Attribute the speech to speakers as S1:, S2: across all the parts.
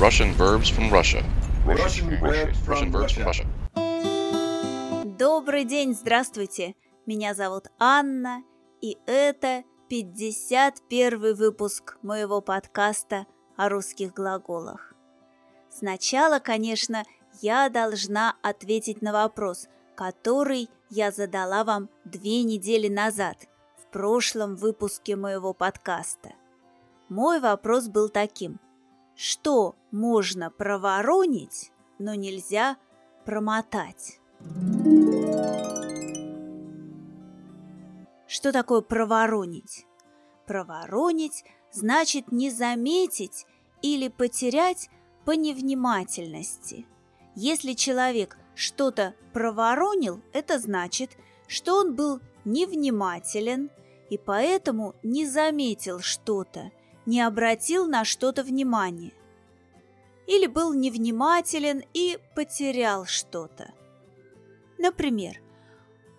S1: Russian verbs from Russia.
S2: Russian verbs from
S1: Russian verbs from
S2: Russia.
S1: Russia.
S3: Добрый день, здравствуйте! Меня зовут Анна, и это 51 выпуск моего подкаста о русских глаголах. Сначала, конечно, я должна ответить на вопрос, который я задала вам две недели назад, в прошлом выпуске моего подкаста. Мой вопрос был таким. Что можно проворонить, но нельзя промотать? Что такое проворонить? Проворонить значит не заметить или потерять по невнимательности. Если человек что-то проворонил, это значит, что он был невнимателен и поэтому не заметил что-то, не обратил на что-то внимание. Или был невнимателен и потерял что-то. Например,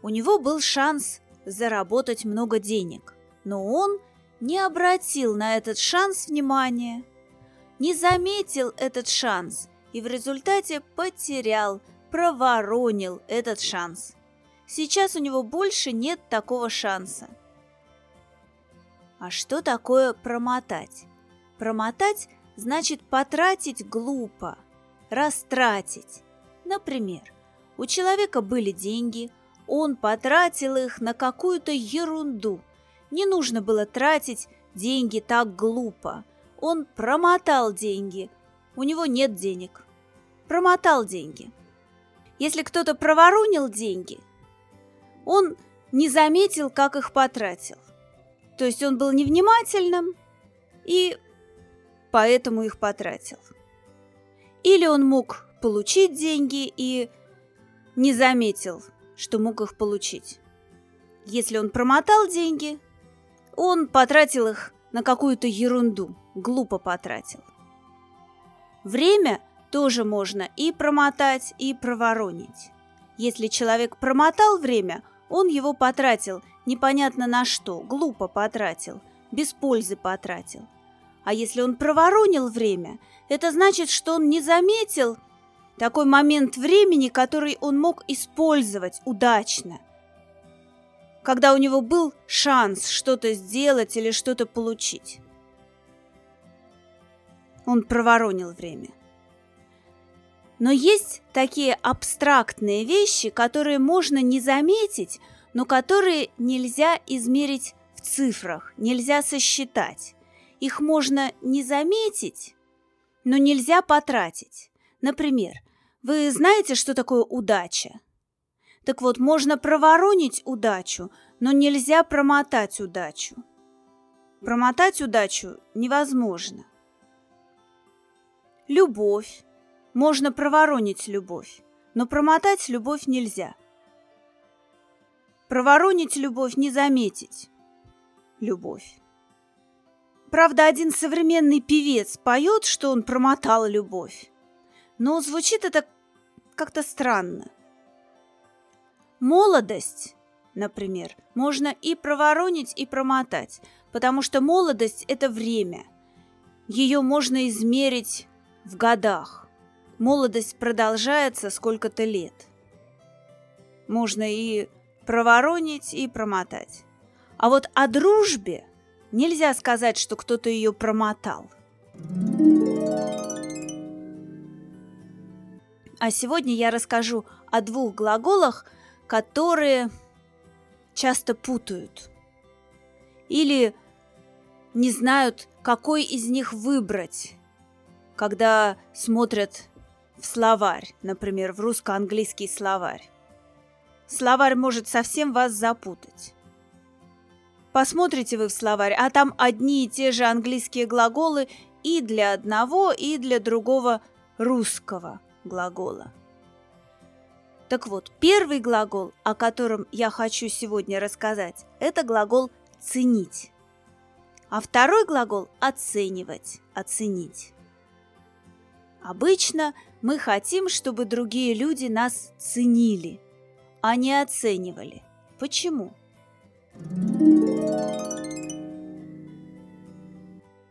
S3: у него был шанс заработать много денег, но он не обратил на этот шанс внимания, не заметил этот шанс и в результате потерял, проворонил этот шанс. Сейчас у него больше нет такого шанса. А что такое промотать? Промотать значит потратить глупо, растратить. Например, у человека были деньги, он потратил их на какую-то ерунду. Не нужно было тратить деньги так глупо. Он промотал деньги. У него нет денег. Промотал деньги. Если кто-то проворонил деньги, он не заметил, как их потратил. То есть он был невнимательным и поэтому их потратил. Или он мог получить деньги и не заметил, что мог их получить. Если он промотал деньги, он потратил их на какую-то ерунду, глупо потратил. Время тоже можно и промотать, и проворонить. Если человек промотал время, он его потратил непонятно на что, глупо потратил, без пользы потратил. А если он проворонил время, это значит, что он не заметил такой момент времени, который он мог использовать удачно. Когда у него был шанс что-то сделать или что-то получить. Он проворонил время. Но есть такие абстрактные вещи, которые можно не заметить, но которые нельзя измерить в цифрах, нельзя сосчитать. Их можно не заметить, но нельзя потратить. Например, вы знаете, что такое удача? Так вот, можно проворонить удачу, но нельзя промотать удачу. Промотать удачу невозможно. Любовь. Можно проворонить любовь, но промотать любовь нельзя. Проворонить любовь не заметить. Любовь. Правда, один современный певец поет, что он промотал любовь. Но звучит это как-то странно. Молодость, например, можно и проворонить, и промотать, потому что молодость – это время. Ее можно измерить в годах. Молодость продолжается сколько-то лет. Можно и проворонить и промотать. А вот о дружбе нельзя сказать, что кто-то ее промотал. А сегодня я расскажу о двух глаголах, которые часто путают. Или не знают, какой из них выбрать, когда смотрят в словарь, например, в русско-английский словарь. Словарь может совсем вас запутать. Посмотрите вы в словарь, а там одни и те же английские глаголы и для одного, и для другого русского глагола. Так вот, первый глагол, о котором я хочу сегодня рассказать, это глагол «ценить». А второй глагол «оценивать», «оценить». Обычно мы хотим, чтобы другие люди нас ценили – а не оценивали. Почему?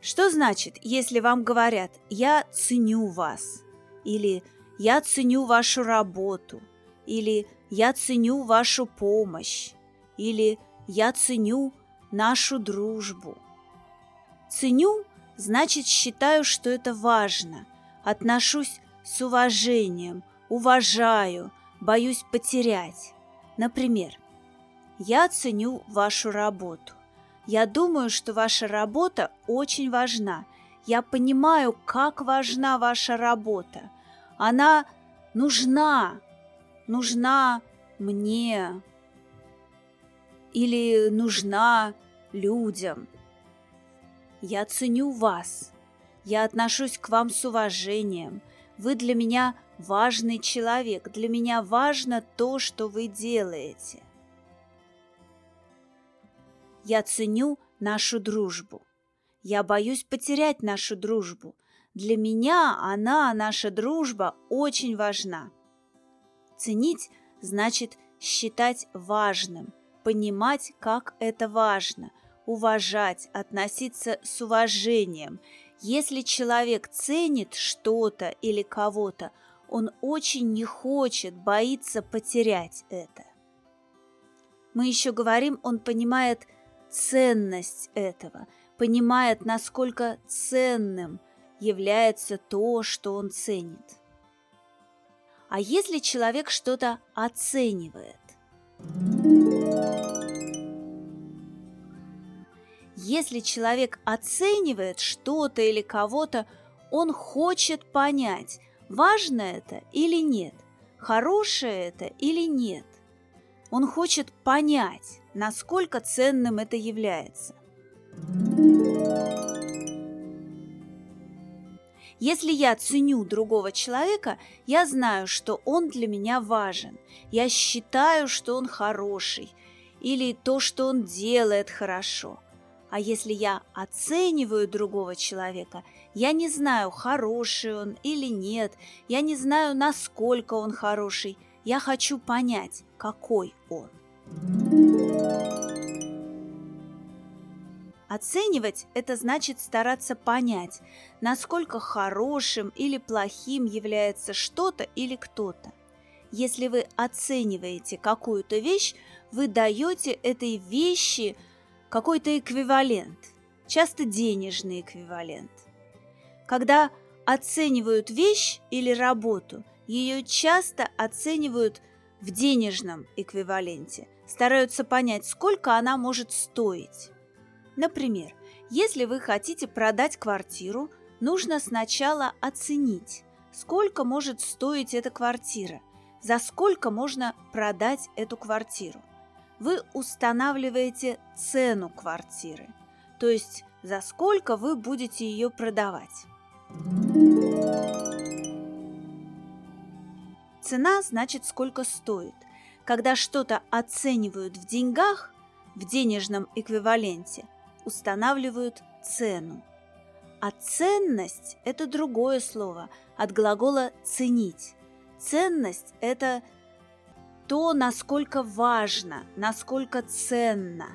S3: Что значит, если вам говорят «я ценю вас» или «я ценю вашу работу» или «я ценю вашу помощь» или «я ценю нашу дружбу»? Ценю значит считаю, что это важно, отношусь с уважением, уважаю, боюсь потерять. Например, я ценю вашу работу. Я думаю, что ваша работа очень важна. Я понимаю, как важна ваша работа. Она нужна, нужна мне или нужна людям. Я ценю вас. Я отношусь к вам с уважением. Вы для меня важный человек. Для меня важно то, что вы делаете. Я ценю нашу дружбу. Я боюсь потерять нашу дружбу. Для меня она, наша дружба, очень важна. Ценить значит считать важным, понимать, как это важно, уважать, относиться с уважением. Если человек ценит что-то или кого-то, он очень не хочет, боится потерять это. Мы еще говорим, он понимает – ценность этого, понимает, насколько ценным является то, что он ценит. А если человек что-то оценивает? Если человек оценивает что-то или кого-то, он хочет понять, важно это или нет, хорошее это или нет. Он хочет понять, насколько ценным это является. Если я ценю другого человека, я знаю, что он для меня важен. Я считаю, что он хороший или то, что он делает хорошо. А если я оцениваю другого человека, я не знаю, хороший он или нет, я не знаю, насколько он хороший – я хочу понять, какой он. Оценивать – это значит стараться понять, насколько хорошим или плохим является что-то или кто-то. Если вы оцениваете какую-то вещь, вы даете этой вещи какой-то эквивалент, часто денежный эквивалент. Когда оценивают вещь или работу – ее часто оценивают в денежном эквиваленте, стараются понять, сколько она может стоить. Например, если вы хотите продать квартиру, нужно сначала оценить, сколько может стоить эта квартира, за сколько можно продать эту квартиру. Вы устанавливаете цену квартиры, то есть за сколько вы будете ее продавать. Цена значит сколько стоит. Когда что-то оценивают в деньгах, в денежном эквиваленте, устанавливают цену. А ценность – это другое слово, от глагола «ценить». Ценность – это то, насколько важно, насколько ценно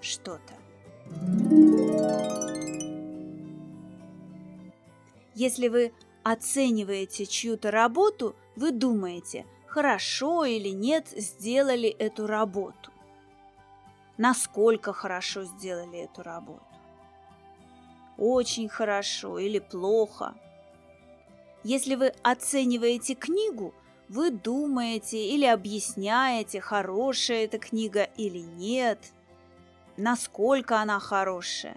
S3: что-то. Если вы оцениваете чью-то работу – вы думаете, хорошо или нет сделали эту работу. Насколько хорошо сделали эту работу. Очень хорошо или плохо. Если вы оцениваете книгу, вы думаете или объясняете, хорошая эта книга или нет, насколько она хорошая.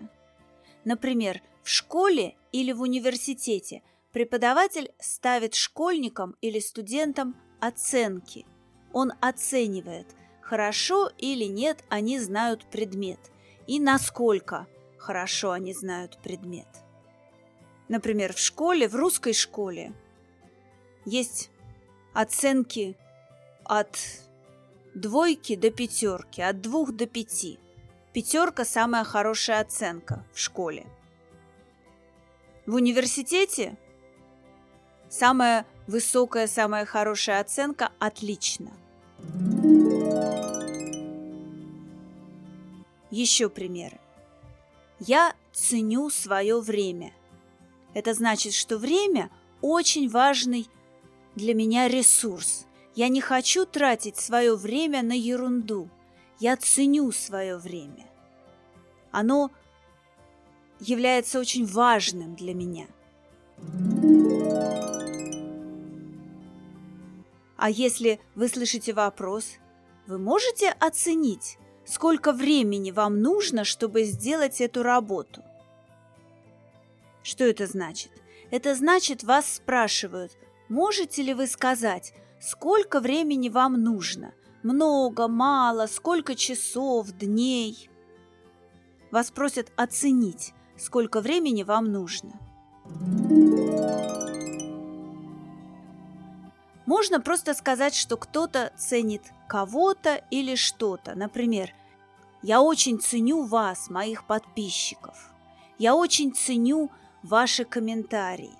S3: Например, в школе или в университете Преподаватель ставит школьникам или студентам оценки. Он оценивает, хорошо или нет они знают предмет и насколько хорошо они знают предмет. Например, в школе, в русской школе есть оценки от двойки до пятерки, от двух до пяти. Пятерка – самая хорошая оценка в школе. В университете Самая высокая, самая хорошая оценка – отлично. Еще примеры. Я ценю свое время. Это значит, что время очень важный для меня ресурс. Я не хочу тратить свое время на ерунду. Я ценю свое время. Оно является очень важным для меня. А если вы слышите вопрос, вы можете оценить, сколько времени вам нужно, чтобы сделать эту работу? Что это значит? Это значит, вас спрашивают, можете ли вы сказать, сколько времени вам нужно? Много, мало, сколько часов, дней? Вас просят оценить, сколько времени вам нужно. Можно просто сказать, что кто-то ценит кого-то или что-то. Например, «Я очень ценю вас, моих подписчиков. Я очень ценю ваши комментарии».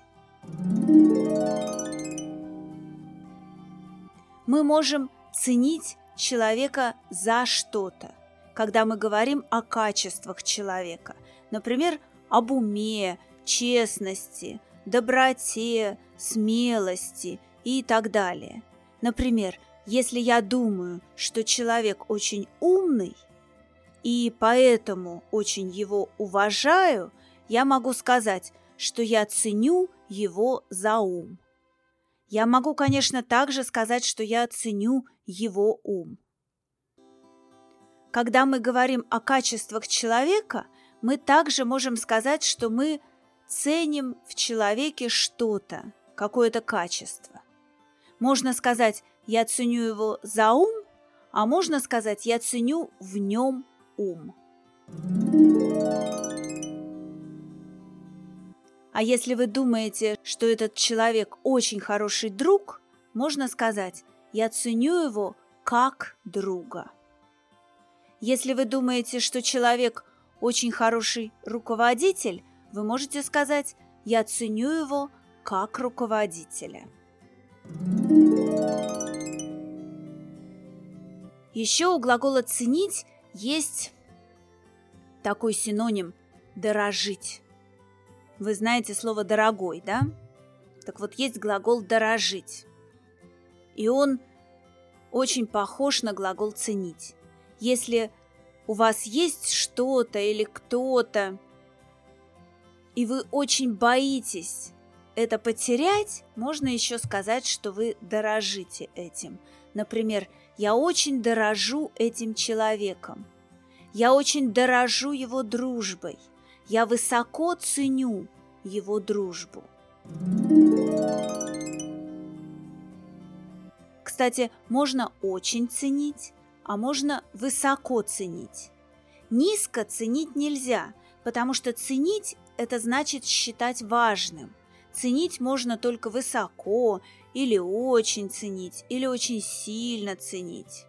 S3: Мы можем ценить человека за что-то, когда мы говорим о качествах человека. Например, об уме, честности, доброте, смелости и так далее. Например, если я думаю, что человек очень умный, и поэтому очень его уважаю, я могу сказать, что я ценю его за ум. Я могу, конечно, также сказать, что я ценю его ум. Когда мы говорим о качествах человека – мы также можем сказать, что мы ценим в человеке что-то, какое-то качество. Можно сказать, я ценю его за ум, а можно сказать, я ценю в нем ум. А если вы думаете, что этот человек очень хороший друг, можно сказать, я ценю его как друга. Если вы думаете, что человек очень хороший руководитель, вы можете сказать «я ценю его как руководителя». Еще у глагола «ценить» есть такой синоним «дорожить». Вы знаете слово «дорогой», да? Так вот, есть глагол «дорожить». И он очень похож на глагол «ценить». Если у вас есть что-то или кто-то, и вы очень боитесь это потерять, можно еще сказать, что вы дорожите этим. Например, я очень дорожу этим человеком. Я очень дорожу его дружбой. Я высоко ценю его дружбу. Кстати, можно очень ценить, а можно высоко ценить. Низко ценить нельзя, потому что ценить – это значит считать важным. Ценить можно только высоко, или очень ценить, или очень сильно ценить.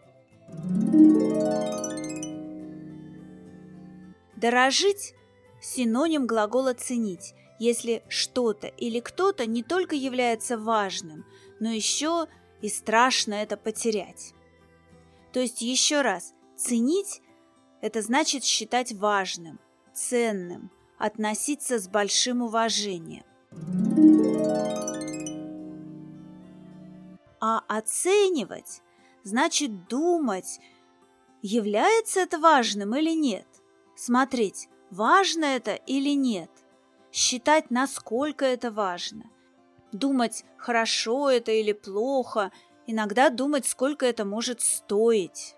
S3: Дорожить – синоним глагола «ценить», если что-то или кто-то не только является важным, но еще и страшно это потерять. То есть еще раз, ценить – это значит считать важным, ценным, относиться с большим уважением. А оценивать значит думать, является это важным или нет, смотреть, важно это или нет, считать, насколько это важно, думать, хорошо это или плохо – иногда думать, сколько это может стоить.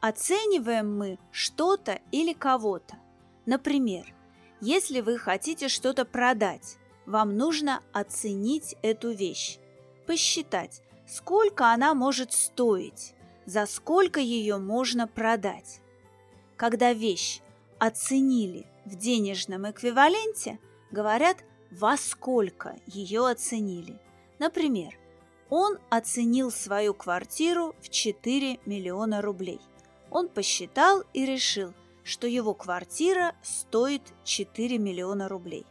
S3: Оцениваем мы что-то или кого-то. Например, если вы хотите что-то продать, вам нужно оценить эту вещь, посчитать, сколько она может стоить, за сколько ее можно продать. Когда вещь оценили в денежном эквиваленте, говорят, во сколько ее оценили. Например, он оценил свою квартиру в 4 миллиона рублей. Он посчитал и решил, что его квартира стоит 4 миллиона рублей.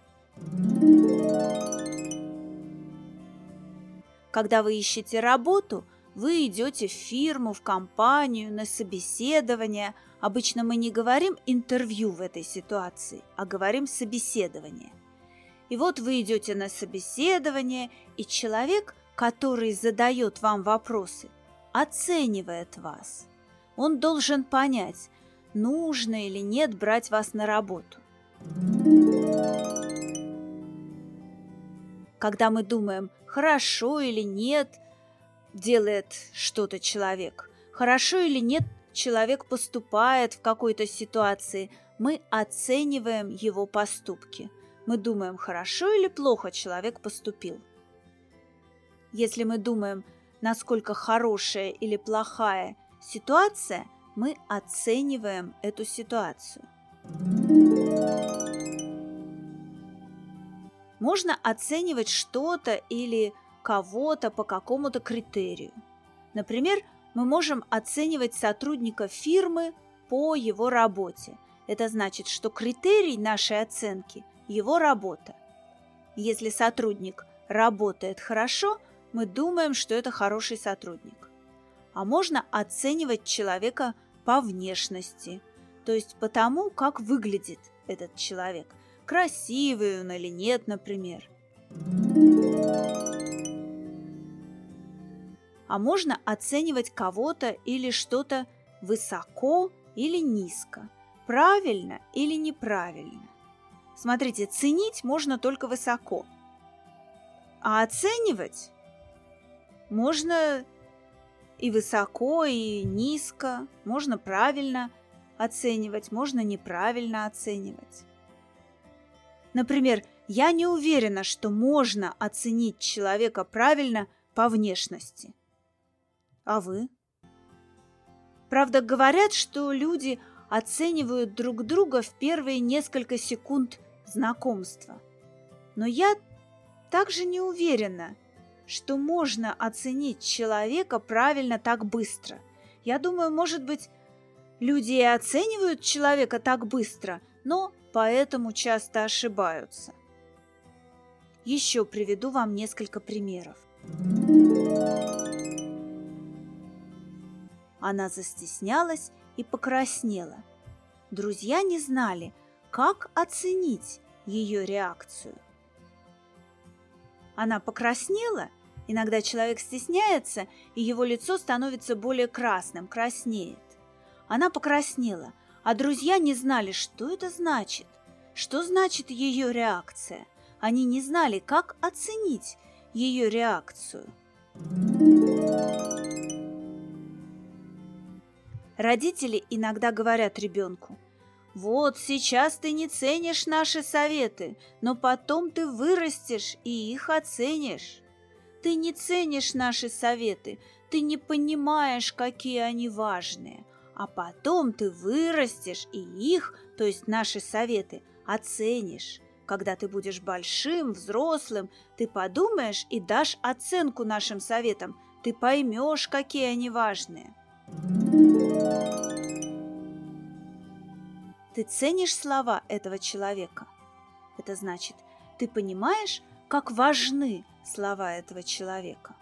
S3: Когда вы ищете работу, Вы идете в фирму, в компанию, на собеседование. Обычно мы не говорим интервью в этой ситуации, а говорим собеседование. И вот вы идете на собеседование, и человек, который задает вам вопросы, оценивает вас. Он должен понять, нужно или нет брать вас на работу. Когда мы думаем, хорошо или нет – делает что-то человек. Хорошо или нет человек поступает в какой-то ситуации, мы оцениваем его поступки. Мы думаем, хорошо или плохо человек поступил. Если мы думаем, насколько хорошая или плохая ситуация, мы оцениваем эту ситуацию. Можно оценивать что-то или кого-то по какому-то критерию. Например, мы можем оценивать сотрудника фирмы по его работе. Это значит, что критерий нашей оценки – его работа. Если сотрудник работает хорошо, мы думаем, что это хороший сотрудник. А можно оценивать человека по внешности, то есть по тому, как выглядит этот человек. Красивый он или нет, например. А можно оценивать кого-то или что-то высоко или низко, правильно или неправильно. Смотрите, ценить можно только высоко, а оценивать можно и высоко, и низко, можно правильно оценивать, можно неправильно оценивать. Например, я не уверена, что можно оценить человека правильно по внешности – а вы? Правда, говорят, что люди оценивают друг друга в первые несколько секунд знакомства. Но я также не уверена, что можно оценить человека правильно так быстро. Я думаю, может быть, люди и оценивают человека так быстро, но поэтому часто ошибаются. Еще приведу вам несколько примеров. Она застеснялась и покраснела. Друзья не знали, как оценить ее реакцию. Она покраснела. Иногда человек стесняется, и его лицо становится более красным, краснеет. Она покраснела, а друзья не знали, что это значит. Что значит ее реакция? Они не знали, как оценить ее реакцию. Родители иногда говорят ребенку, «Вот сейчас ты не ценишь наши советы, но потом ты вырастешь и их оценишь. Ты не ценишь наши советы, ты не понимаешь, какие они важные, а потом ты вырастешь и их, то есть наши советы, оценишь. Когда ты будешь большим, взрослым, ты подумаешь и дашь оценку нашим советам, ты поймешь, какие они важные». Ты ценишь слова этого человека. Это значит, ты понимаешь, как важны слова этого человека.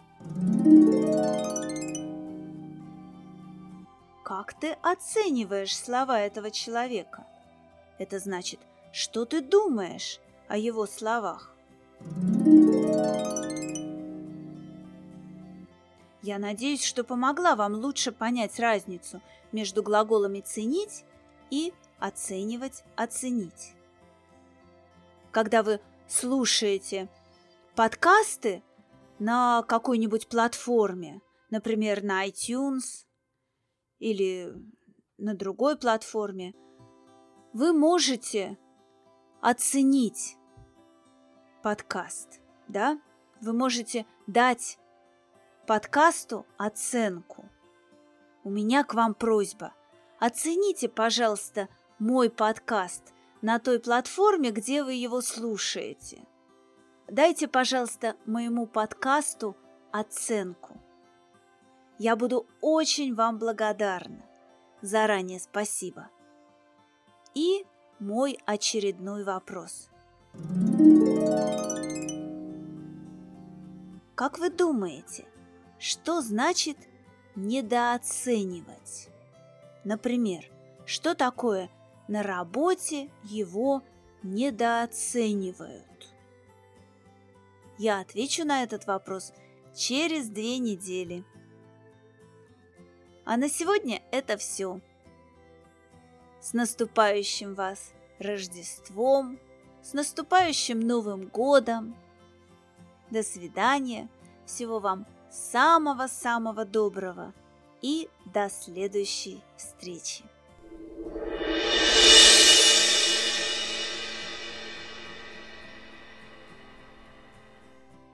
S3: Как ты оцениваешь слова этого человека? Это значит, что ты думаешь о его словах. Я надеюсь, что помогла вам лучше понять разницу между глаголами «ценить» и оценивать, оценить. Когда вы слушаете подкасты на какой-нибудь платформе, например, на iTunes или на другой платформе, вы можете оценить подкаст, да? Вы можете дать подкасту оценку. У меня к вам просьба. Оцените, пожалуйста, мой подкаст на той платформе, где вы его слушаете. Дайте, пожалуйста, моему подкасту оценку. Я буду очень вам благодарна. Заранее спасибо. И мой очередной вопрос. Как вы думаете, Что значит недооценивать? Например, что такое на работе его недооценивают? Я отвечу на этот вопрос через две недели. А на сегодня это все. С наступающим вас Рождеством, с наступающим Новым годом. До свидания. Всего вам самого-самого доброго и до следующей встречи.